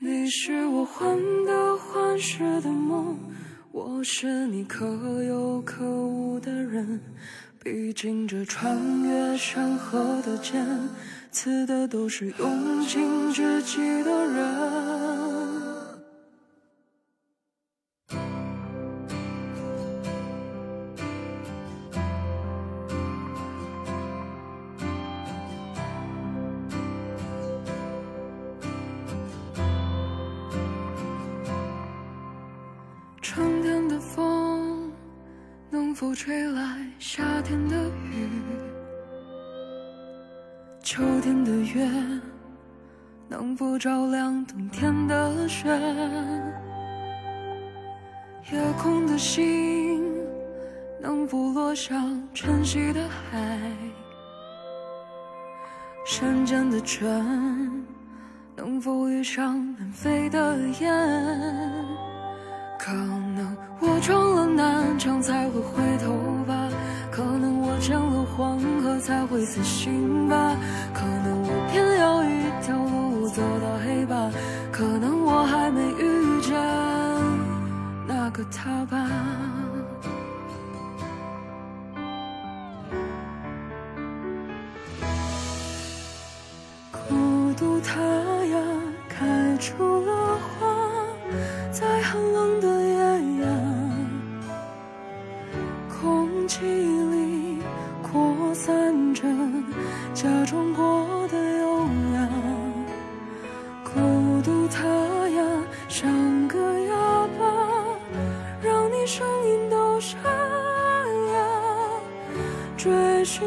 你是我患得患失的梦，我是你可有可无的人。毕竟这穿越山河的剑，刺的都是用尽知己的人。吹来夏天的雨？秋天的月能否照亮冬天的雪？夜空的星能否落向晨曦的海？山间的泉能否遇上南飞的雁？可能我撞了南墙才会回头吧，可能我见了黄河才会死心吧，可能我偏要一条路走到黑吧，可能我还没遇见那个他吧。孤独它呀，开出了花，在寒冷的气里扩散着假装过的优雅。孤独他呀，像个哑巴，让你声音都沙哑，追寻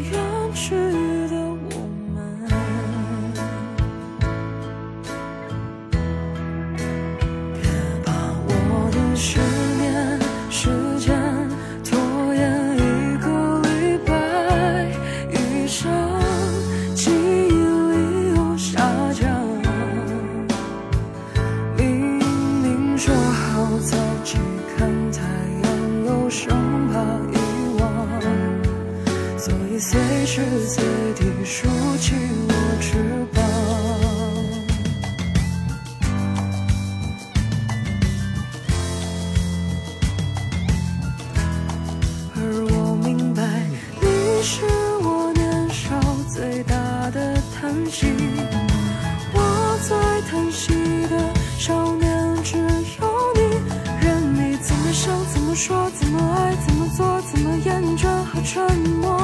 沉默，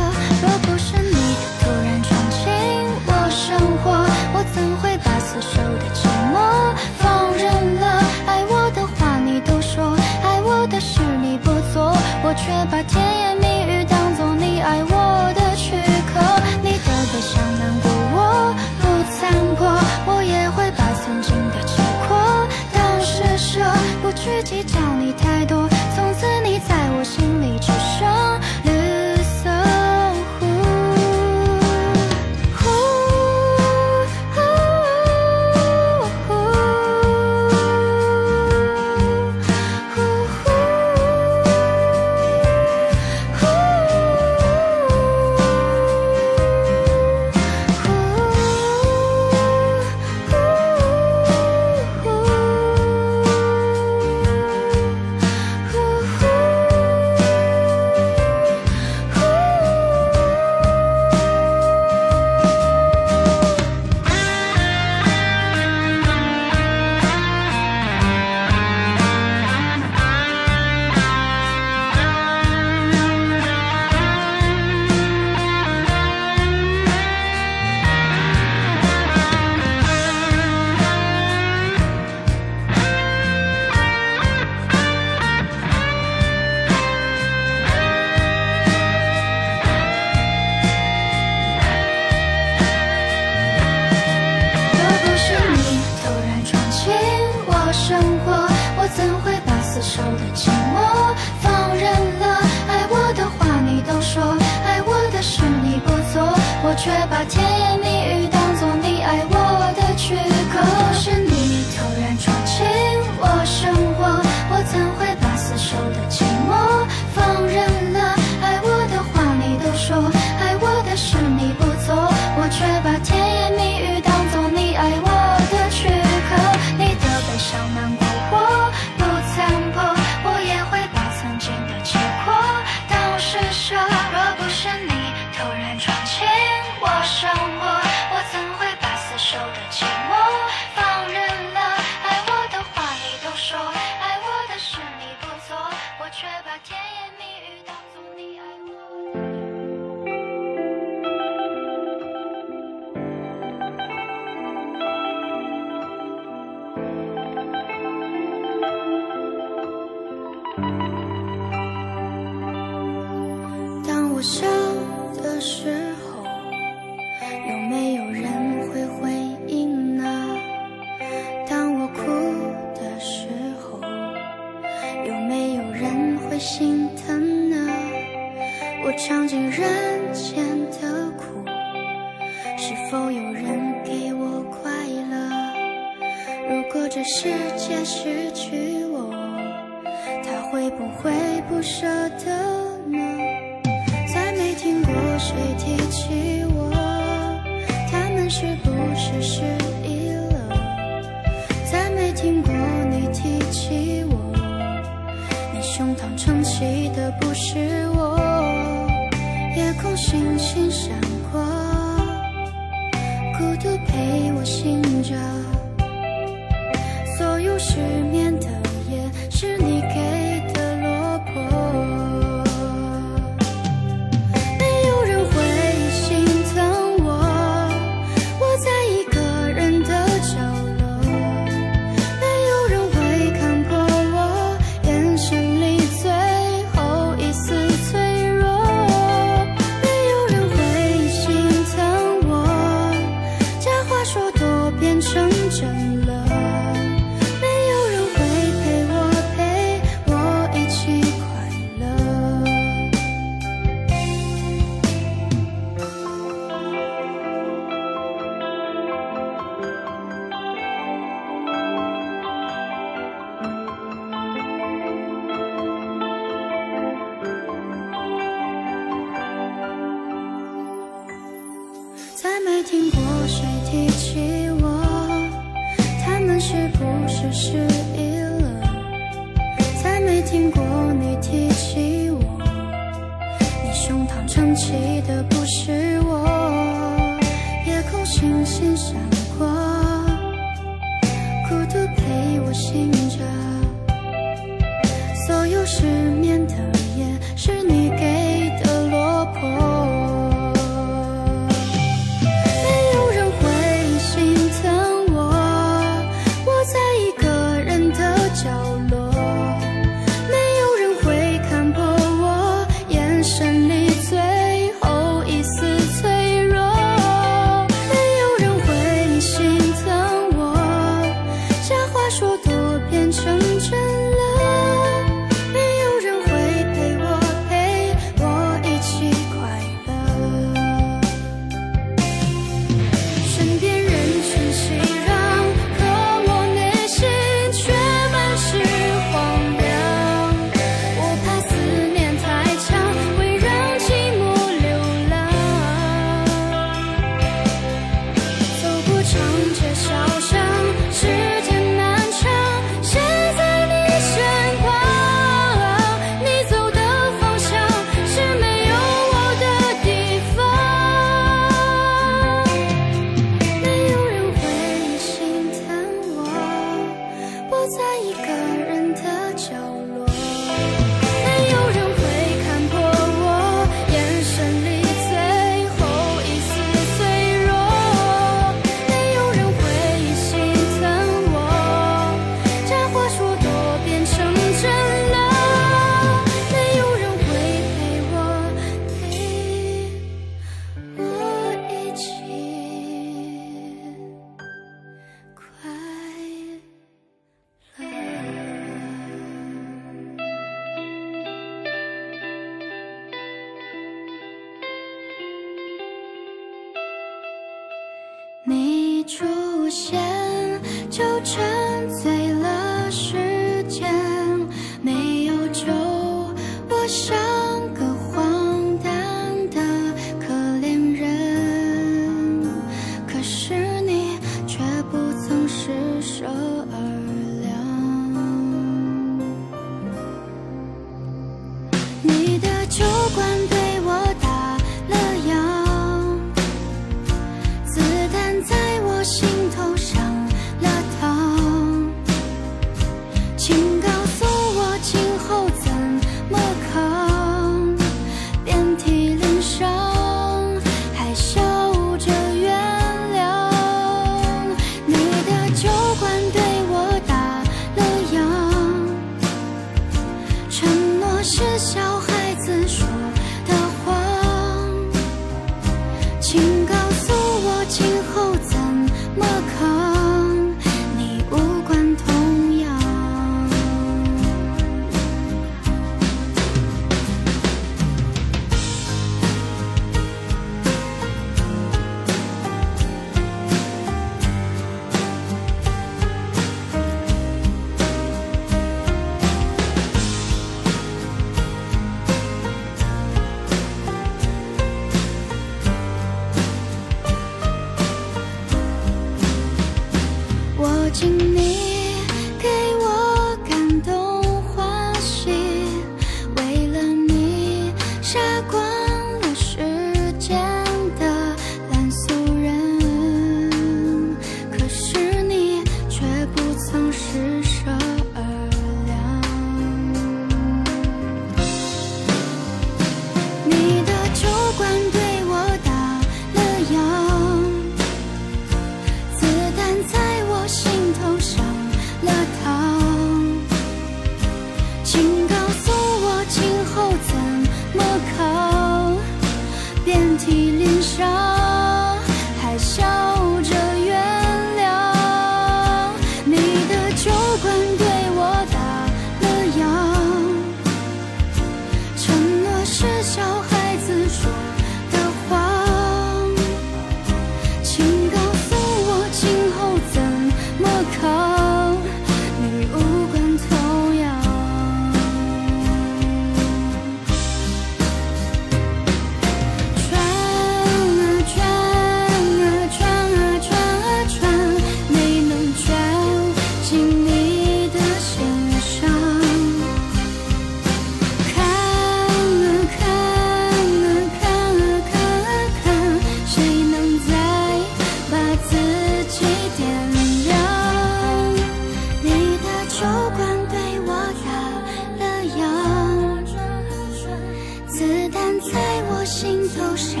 在我心头上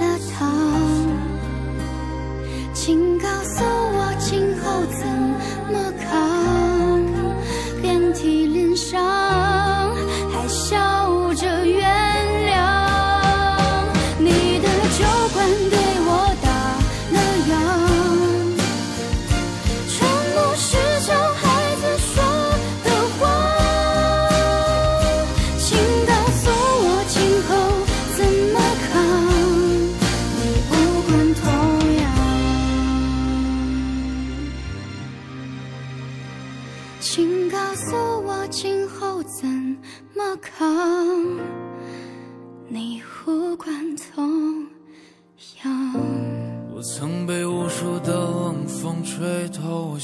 了膛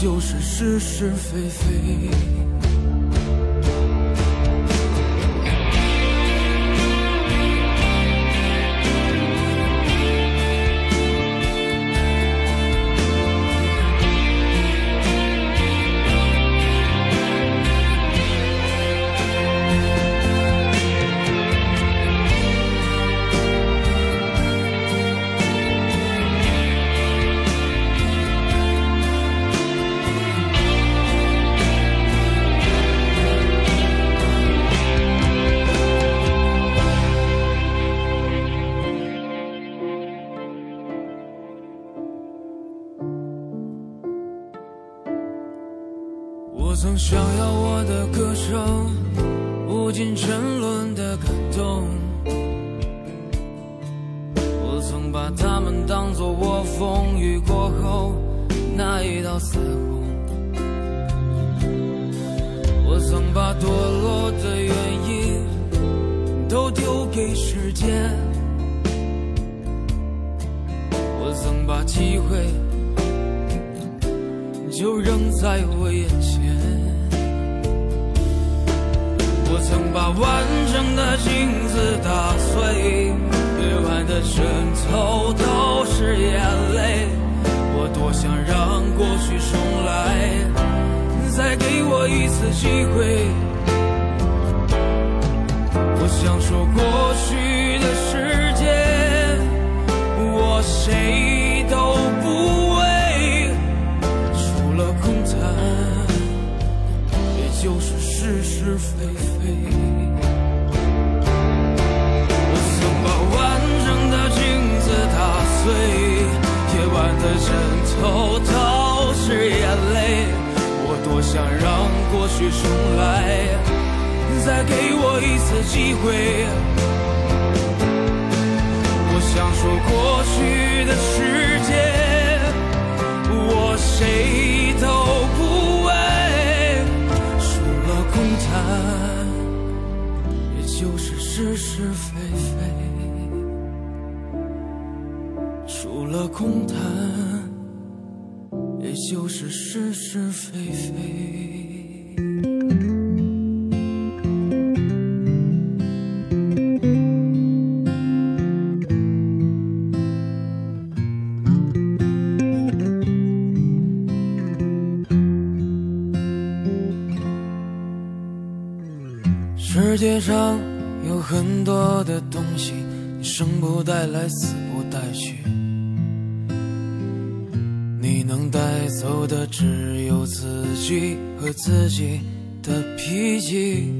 就是。是是非非。让过去重来，再给我一次机会。我想说过去的时间，我谁都不为，除了空谈，也就是是是非非。除了空谈，也就是是是非非。世界上有很多的东西，你生不带来，死不带去。和自己的脾气。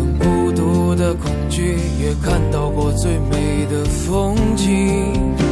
恐惧，也看到过最美的风景。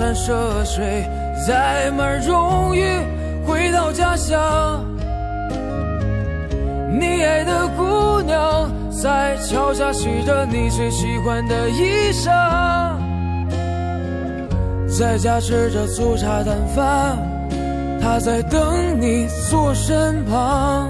山涉水，载满荣誉回到家乡。你爱的姑娘在桥下洗着你最喜欢的衣裳，在家吃着粗茶淡饭。她在等你坐身旁。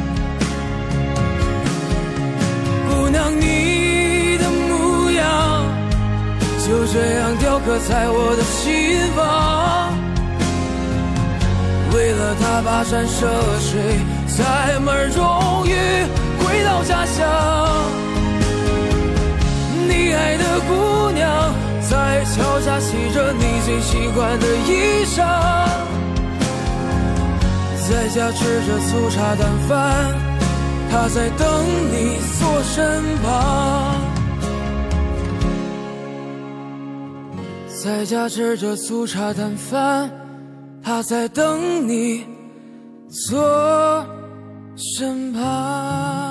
就这样雕刻在我的心房。为了他跋山涉水，载满荣誉回到家乡。你爱的姑娘在桥下洗着你最喜欢的衣裳。在家吃着粗茶淡饭，她在等你坐身旁。在家吃着粗茶淡饭，他在等你坐身旁。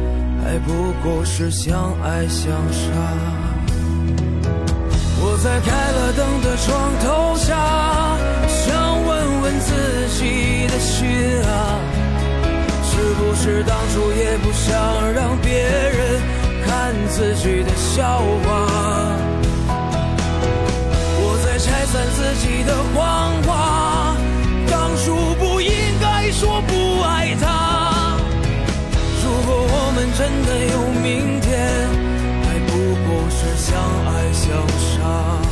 还不过是相爱相杀。我在开了灯的床头下，想问问自己的心啊，是不是当初也不想让别人看自己的笑话？我在拆散自己的谎话，真的有明天，还不过是相爱相杀。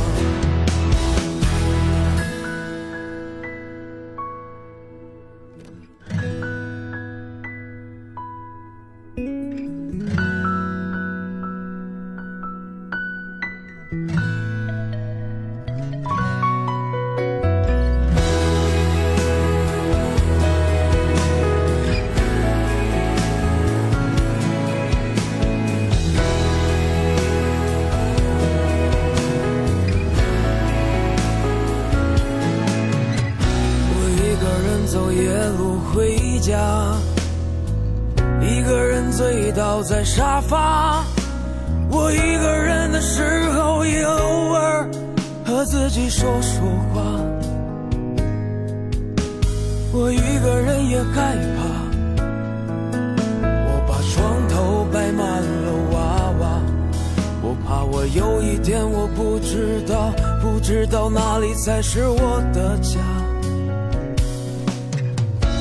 知道哪里才是我的家。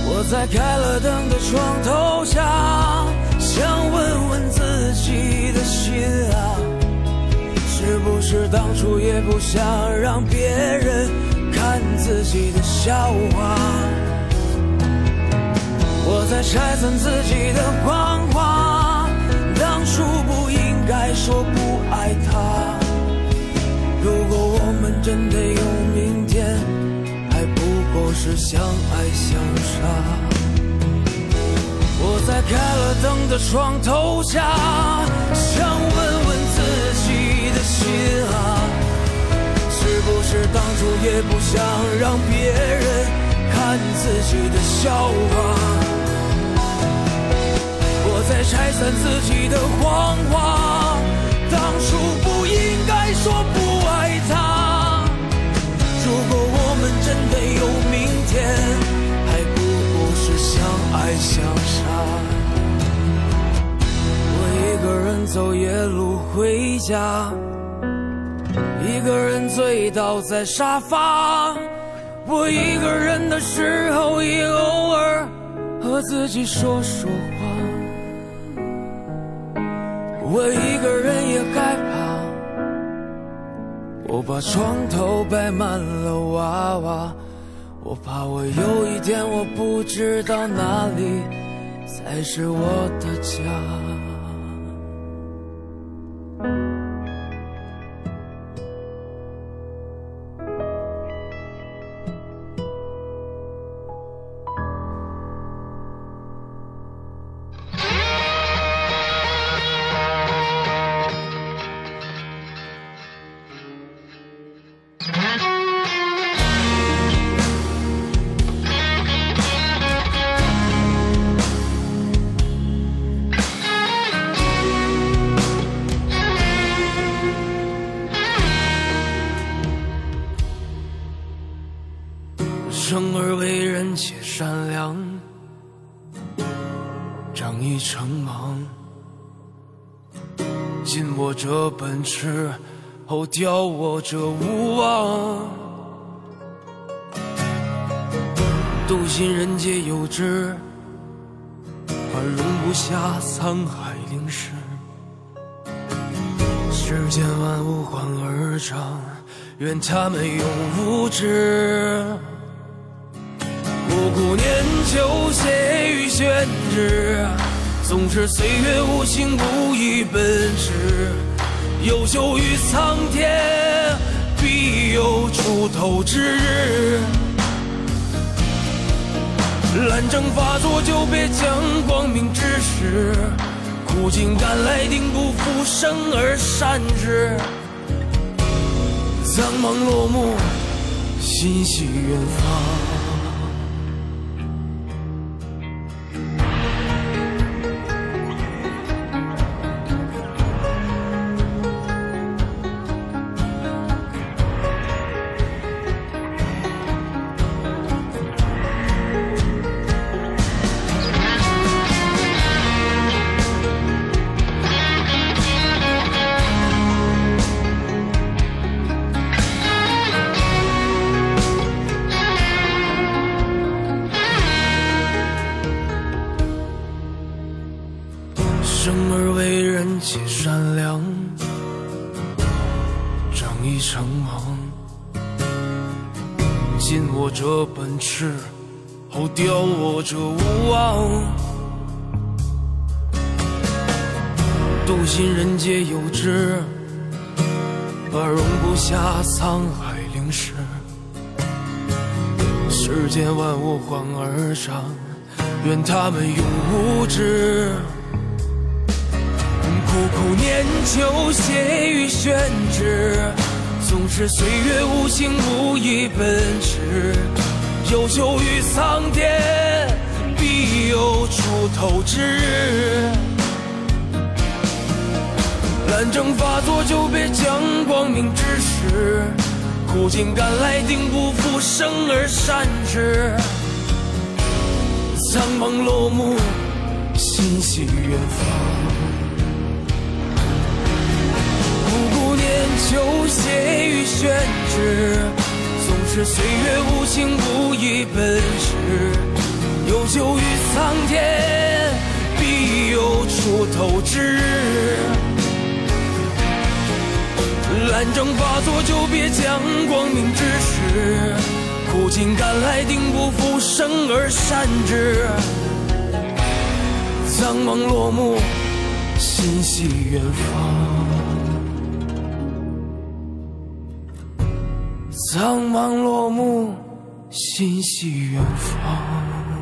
我在开了灯的床头下。想问问自己的心啊，是不是当初也不想让别人看自己的笑话？我在拆散自己的谎话，当初不应该说不爱他。如果我们真的有明天，还不过是相爱相杀。我在开了灯的床头下，想问问自己的心啊，是不是当初也不想让别人看自己的笑话？我在拆散自己的谎话，当初不应该说。如果我们真的有明天。还不过是相爱相杀，我一个人走夜路回家，一个人醉倒在沙发。我一个人的时候也偶尔和自己说说话。我一个人也害怕，我把床头摆满了娃娃。我怕我有一天我不知道哪里才是我的家。尽我这本事，后雕我这无望。笃信人皆有之，而容不下沧海凌世。世间万物换而长。愿他们永无知。不顾年久，写于宣纸，纵使岁月无情无义奔驰，优秀于苍天，必有出头之日。懒政发作，就别将光明之时。苦尽甘来，定不负生而善之。苍茫落幕，心系远方。他们永无知。苦苦念旧，写于宣纸。纵使岁月无情无义奔驰，有求于苍天，必有出头之日。懒政发作，就别讲光明之时。苦尽甘来，定不负生而善之。苍茫落幕，心系远方。就写于宣纸，纵使岁月无情无义奔驰，有酒于苍天，必有出头之日。懒政发作，就别将光明之时。苦尽甘来，定不负生而善之。苍茫落幕，心系远方。苍茫落幕，心系远方。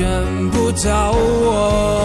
见不到我。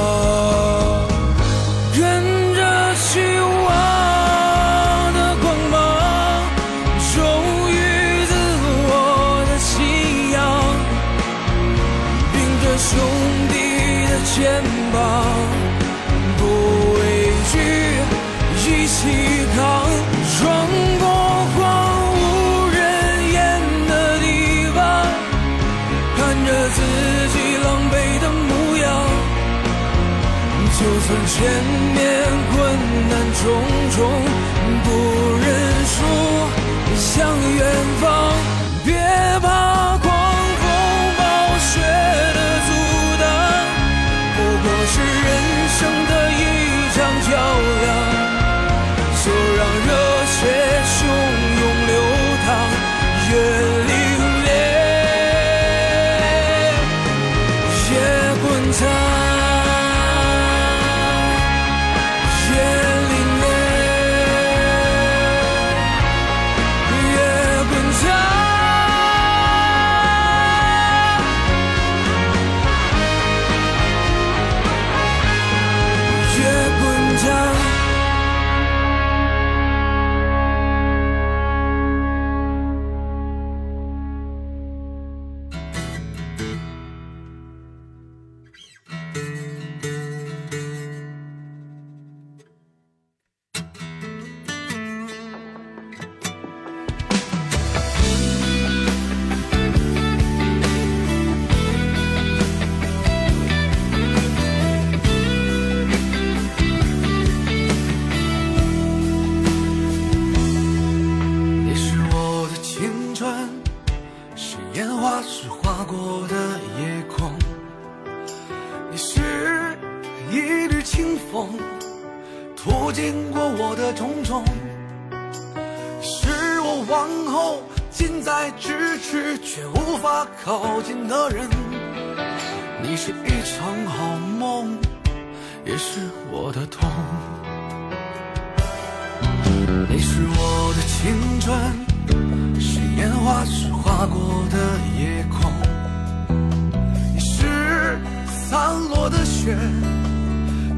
雪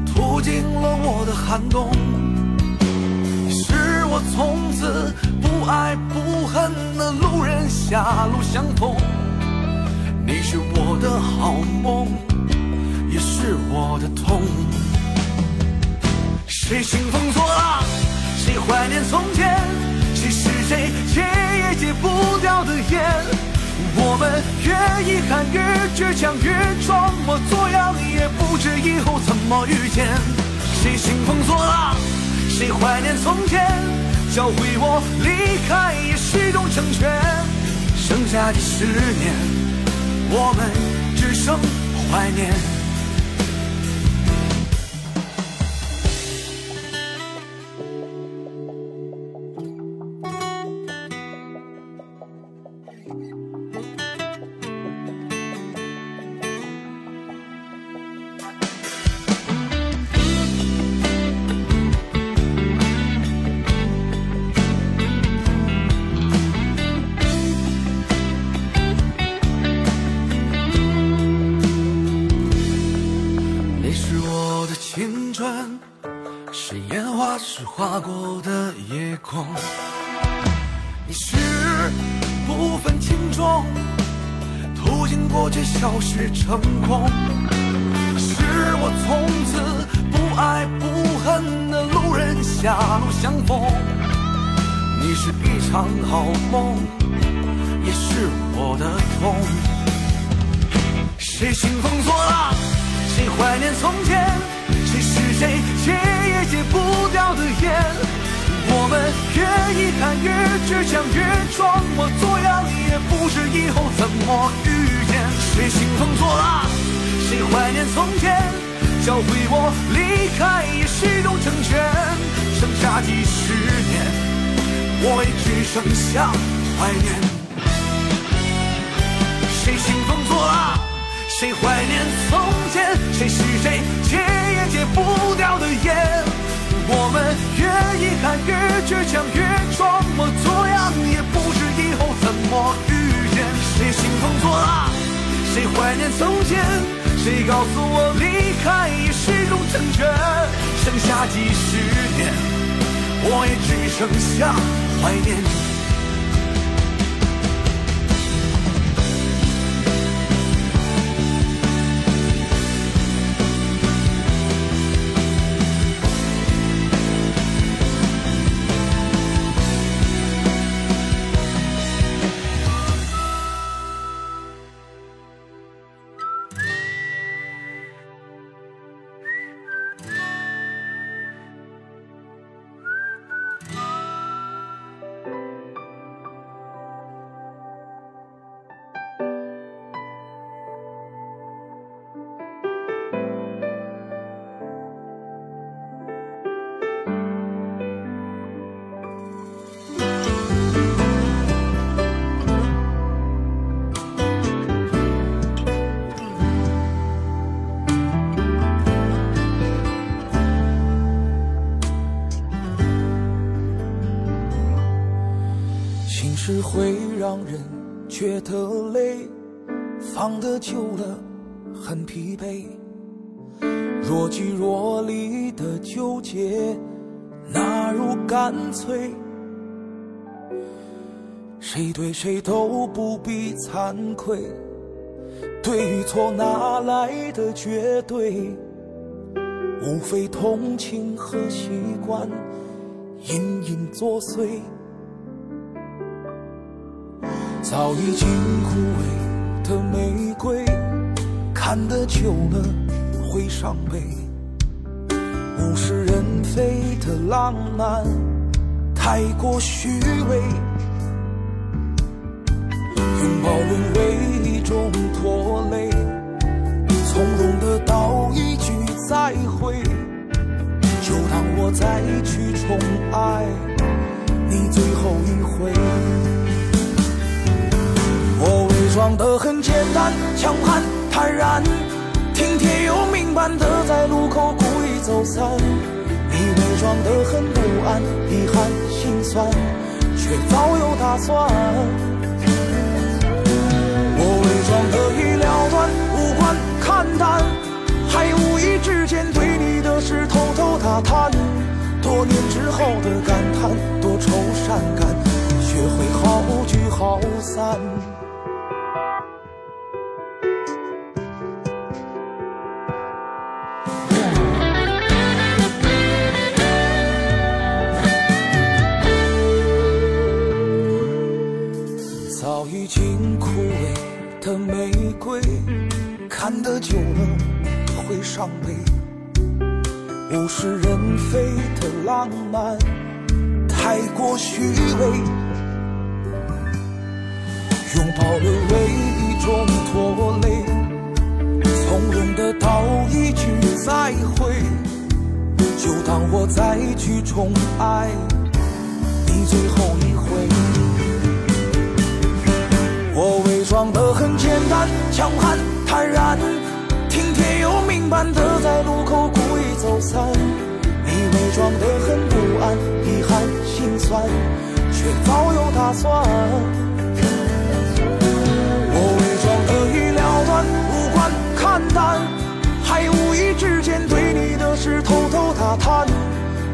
途经了我的寒冬你是我从此不爱不恨的路人狭路相逢你是我的好梦也是我的痛谁兴风作浪谁怀念从前谁是谁戒也戒不掉的烟我们越遗憾越倔强越装模作样，也不知以后怎么遇见，谁兴风作浪，谁怀念从前，教会我离开也是一种成全，剩下的十年。我们只剩怀念。谁怀念从前？谁告诉我离开也是种成全？剩下几十年，我也只剩下怀念放得久了很疲惫。若即若离的纠结，哪如干脆？谁对谁都不必惭愧，对与错哪来的绝对？无非同情和习惯隐隐作祟。早已经枯萎的玫瑰，看得久了会伤悲。物是人非的浪漫，太过虚伪。拥抱沦为一种拖累，从容的道一句再会，就当我再去宠爱你最后一回。伪装得很简单，强悍坦然，听天由命般的在路口故意走散。你伪装得很不安，遗憾心酸，却早有打算。我伪装得已了断，无关看淡，还无意之间对你的事偷偷打探。多年之后的感叹，多愁善感，学会好聚好散。已经枯萎的玫瑰看得久了会伤悲，物是人非的浪漫太过虚伪，拥抱沦为一种拖累，从容的道一句再会，就当我再去宠爱你最后。我伪装得很简单，强悍。坦然，听天由命般的在路口故意走散。你伪装得很不安，遗憾心酸，却早有打算。我伪装得已了断，无关看淡，还无意之间对你的事偷偷打探。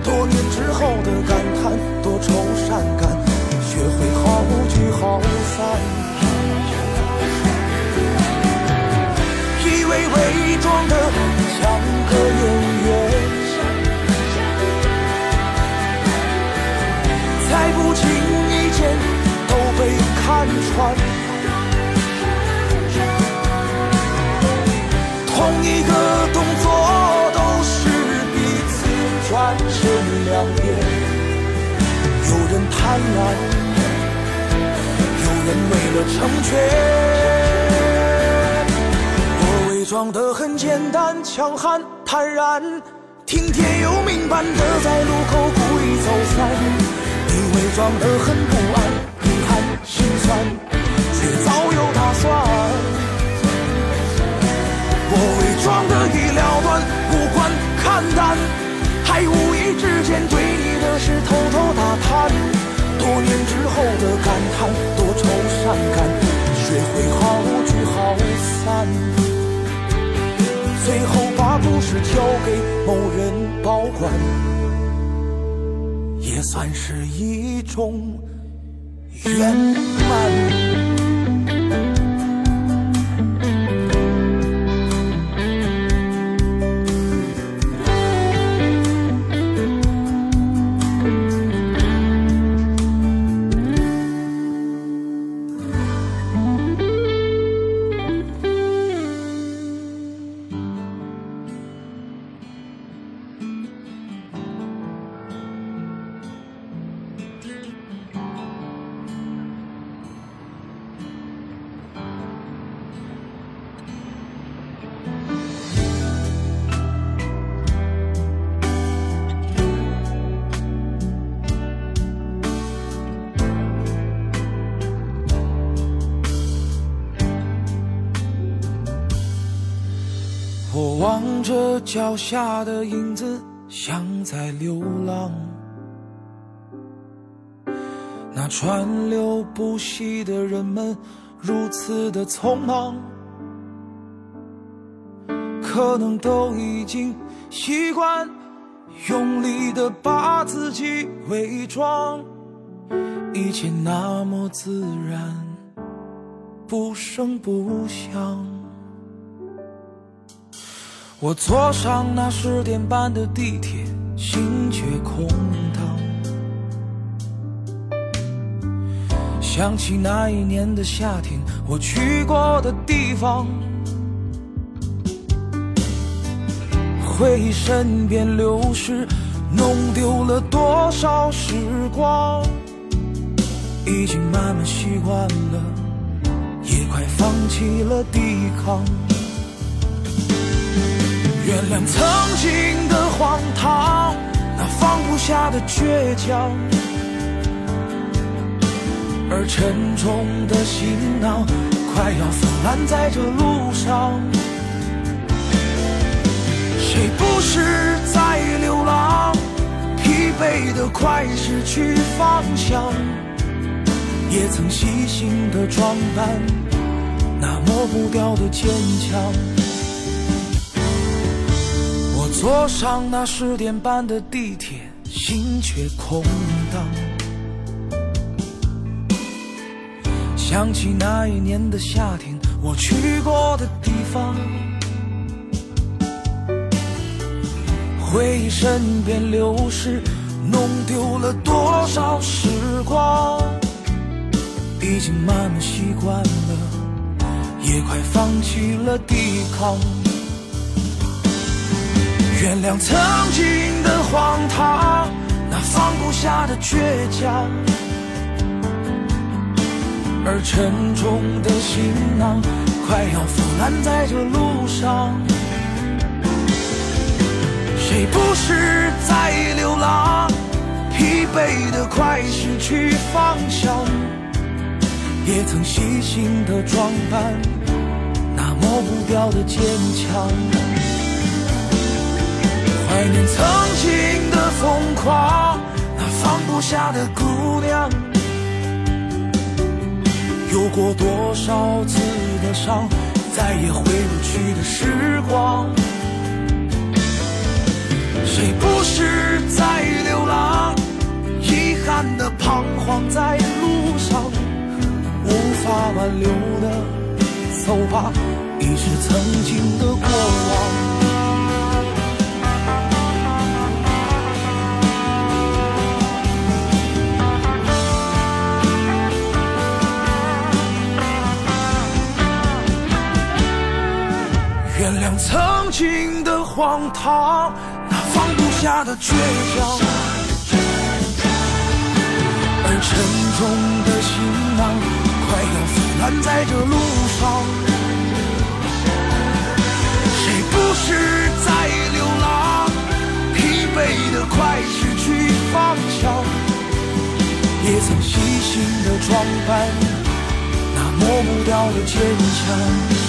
多年之后的感叹，多愁善感，学会好聚好散。伪伪装的像个演员，在不经意间都被看穿。同一个动作都是彼此转身两边，有人贪婪，有人为了成全。伪装的很简单强悍坦然听天由命般的在路口故意走散你伪装的很不安遗憾心酸却早有打算我伪装的已了断无关看淡还无意之间对你的事偷偷打探多年之后的感叹多愁善感学会好聚好散交给某人保管，也算是一种圆满。脚下的影子，像在流浪。那川流不息的人们，如此的匆忙，可能都已经习惯用力的把自己伪装，一切那么自然，不声不响。我坐上那十点半的地铁，心却空荡。想起那一年的夏天，我去过的地方，回忆身边流逝，弄丢了多少时光？已经慢慢习惯了，也快放弃了抵抗。原谅曾经的荒唐，那放不下的倔强，而沉重的行囊快要腐烂在这路上。谁不是在流浪，疲惫的快失去方向，也曾细心的装扮，那抹不掉的坚强。坐上那十点半的地铁，心却空荡。想起那一年的夏天，我去过的地方，回忆身边流逝，弄丢了多少时光？已经慢慢习惯了，也快放弃了抵抗。原谅曾经的荒唐，那放不下的倔强，而沉重的行囊快要腐烂在这路上。谁不是在流浪，疲惫的快失去方向，也曾细心的装扮那抹不掉的坚强。怀念曾经的疯狂，那放不下的姑娘，有过多少次的伤，再也回不去的时光。谁不是在流浪，遗憾的彷徨在路上，无法挽留的，走吧，已是曾经的过往。曾经的荒唐，那放不下的倔强，而沉重的行囊快要腐烂在这路上。谁不是在流浪，疲惫的快失去方向，也曾细心的装扮那抹不掉的坚强。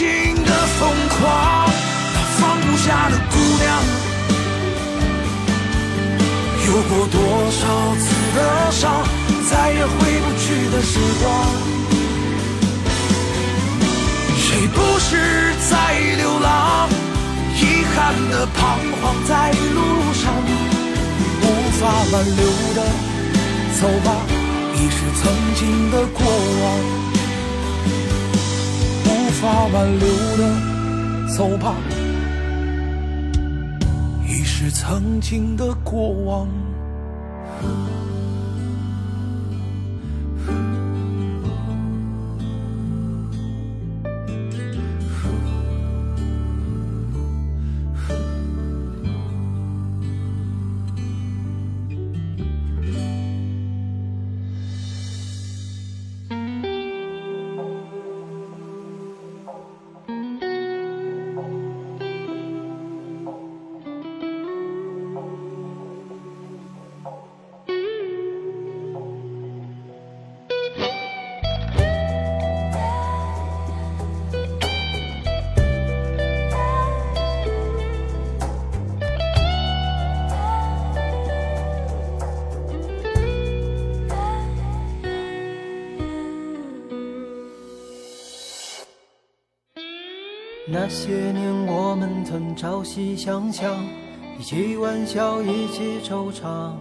曾经的疯狂，那放不下的姑娘，有过多少次的伤，再也回不去的时光。谁不是在流浪，遗憾的彷徨在路上，无法挽留的，走吧，已是曾经的过往。无法挽留的，走吧，已是曾经的过往。些年我们曾朝夕相向，一起玩笑，一起惆怅。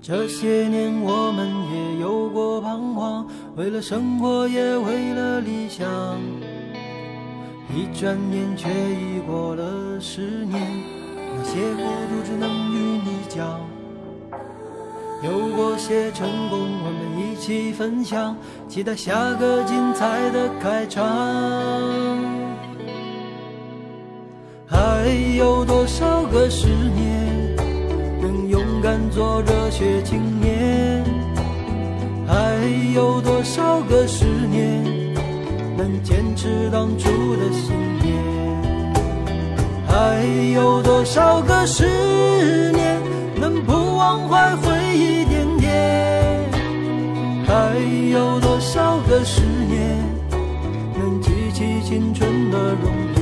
这些年我们也有过彷徨，为了生活，也为了理想。一转眼却已过了十年，那些孤独只能与你讲。有过些成功，我们一起分享，期待下个精彩的开场。还有多少个十年，能勇敢做热血青年？还有多少个十年，能坚持当初的信念？还有多少个十年，能不忘怀回忆点点？还有多少个十年，能记起青春的容颜？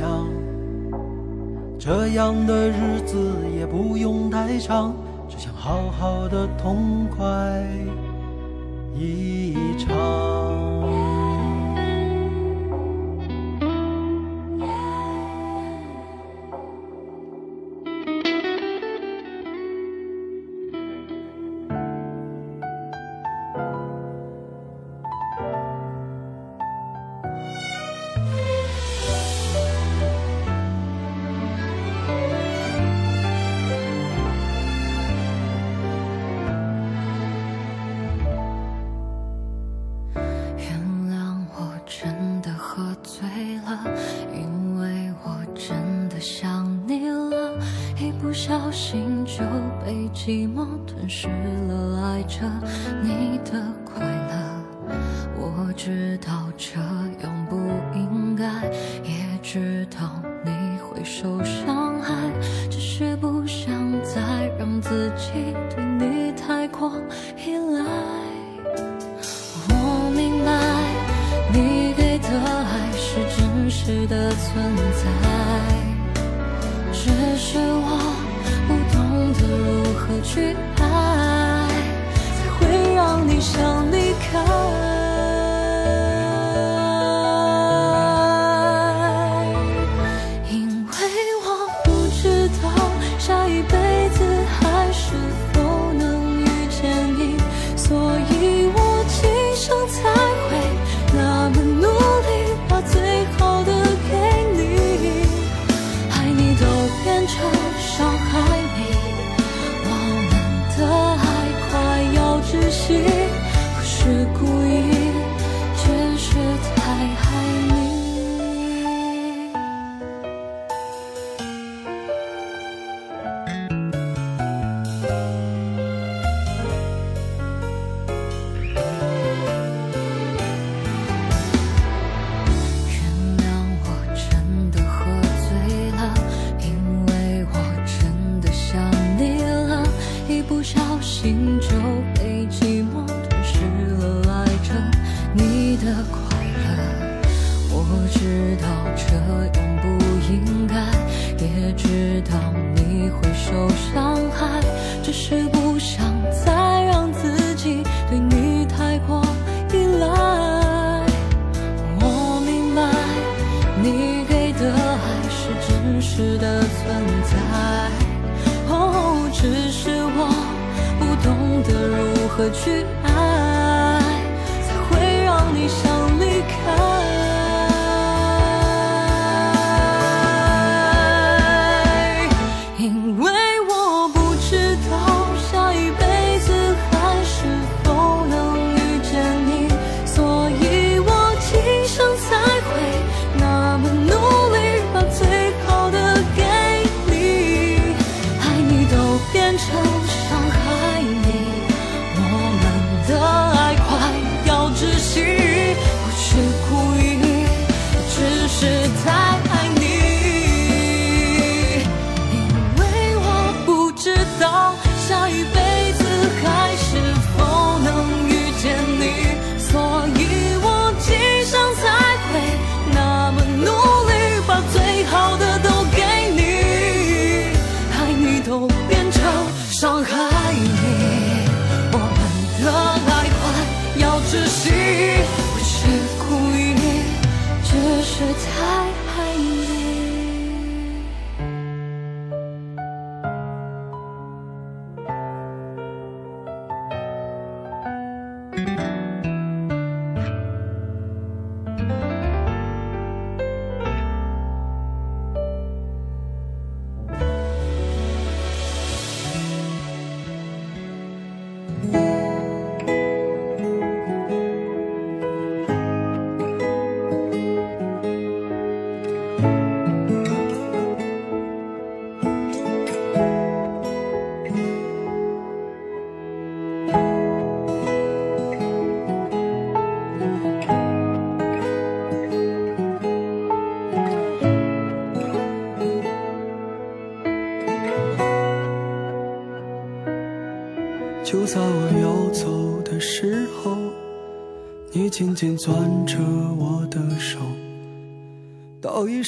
想。这样的日子也不用太长，只想好好的痛快不小心就被寂寞吞噬了爱着你的快乐，我知道这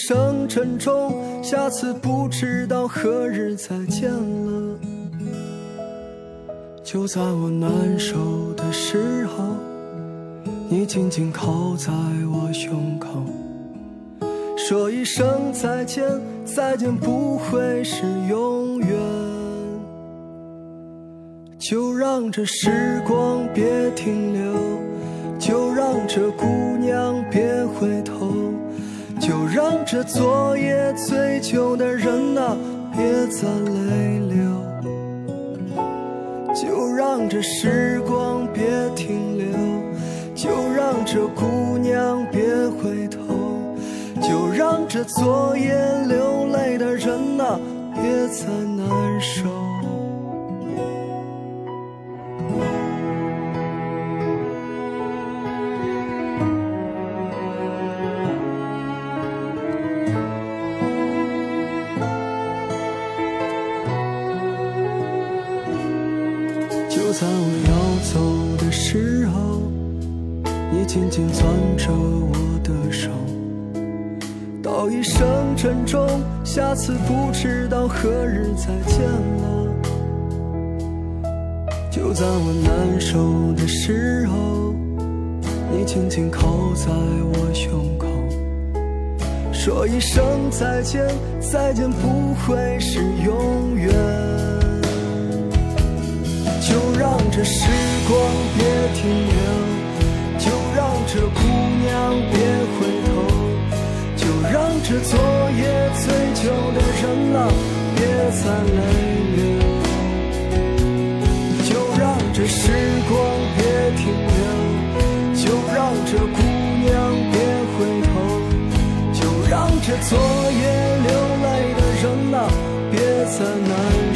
声珍重，下次不知道何日再见了。就在我难受的时候，你紧紧靠在我胸口，说一声再见，再见不会是永远。就让这时光别停留，就让这姑娘别回头，就让这昨夜醉酒的人啊别再泪流，就让这时光别停留，就让这姑娘别回头，就让这昨夜流泪的人啊别再难受。说一声再见，再见不会是永远。就让这时光别停留，就让这姑娘别回头。就让这昨夜醉酒的人啊，别再泪流。就让这时光别停留，就让这这昨夜流泪的人呐，别再难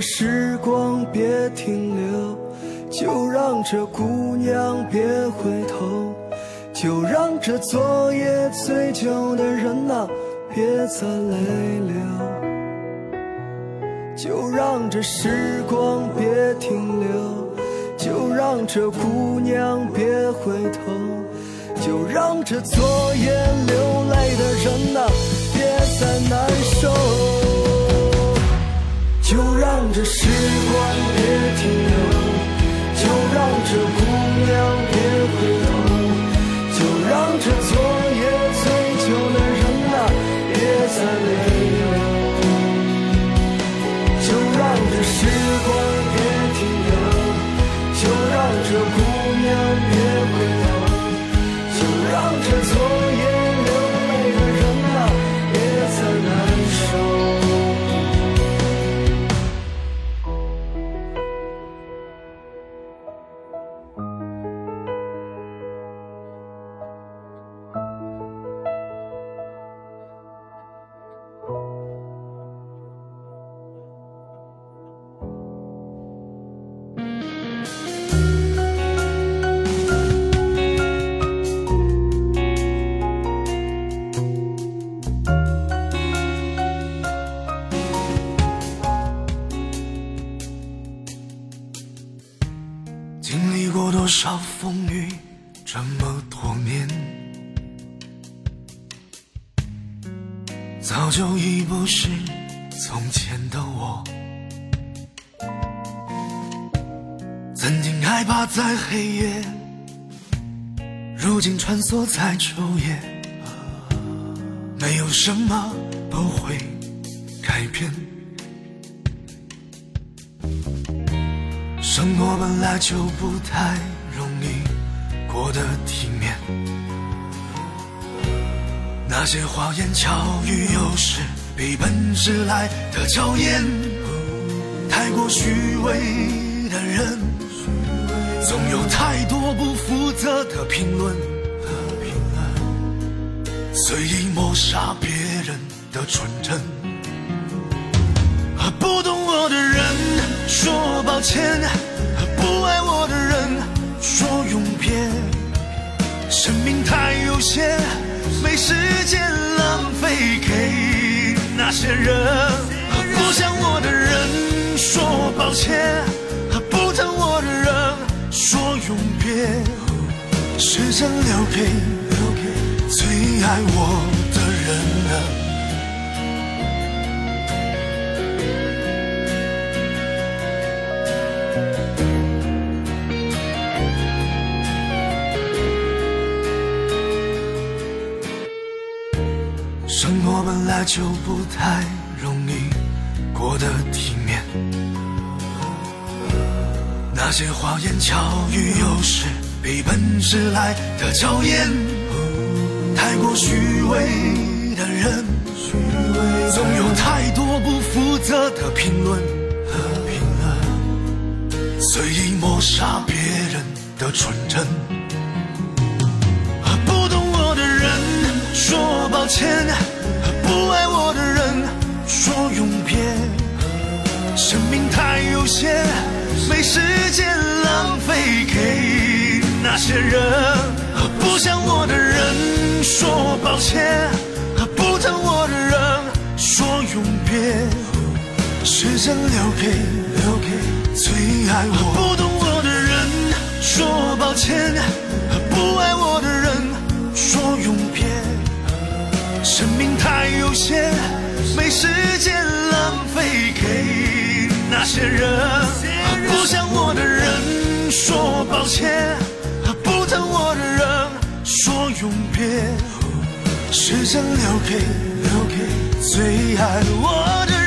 时光别停留，就让这姑娘别回头，就让这昨夜醉酒的人呐别再泪流，就让这时光别停留，就让这姑娘别回头，就让这昨夜流泪的人呐别再难这时光别停在昼夜。没有什么不会改变，生活本来就不太容易。过得体面，那些花言巧语有时比本事来的娇艳。太过虚伪的人，总有太多不负责的评论，随意抹杀别人的纯真。和不懂我的人说抱歉，和不爱我的人。说永别，生命太有限，没时间浪费给那些人。和不想我的人说抱歉，和不疼我的人说永别，时间留给爱我的人呢？生活本来。就不太容易过得体面，那些花言巧语有时比本事来的娇艳。过虚伪的人，总有太多不负责的评论和抹杀别人的纯真。和不懂我的人说抱歉，和不爱我的人说永别。生命太有限，没时间浪费给那些人。不想我的说抱歉，和不疼我的人说永别。时间留给留给最爱我。不懂我的人说抱歉，和不爱我的人说永别。生命太有限，没时间浪费给那些人。不想我的人说抱歉，永别。时间留给留给最爱我的。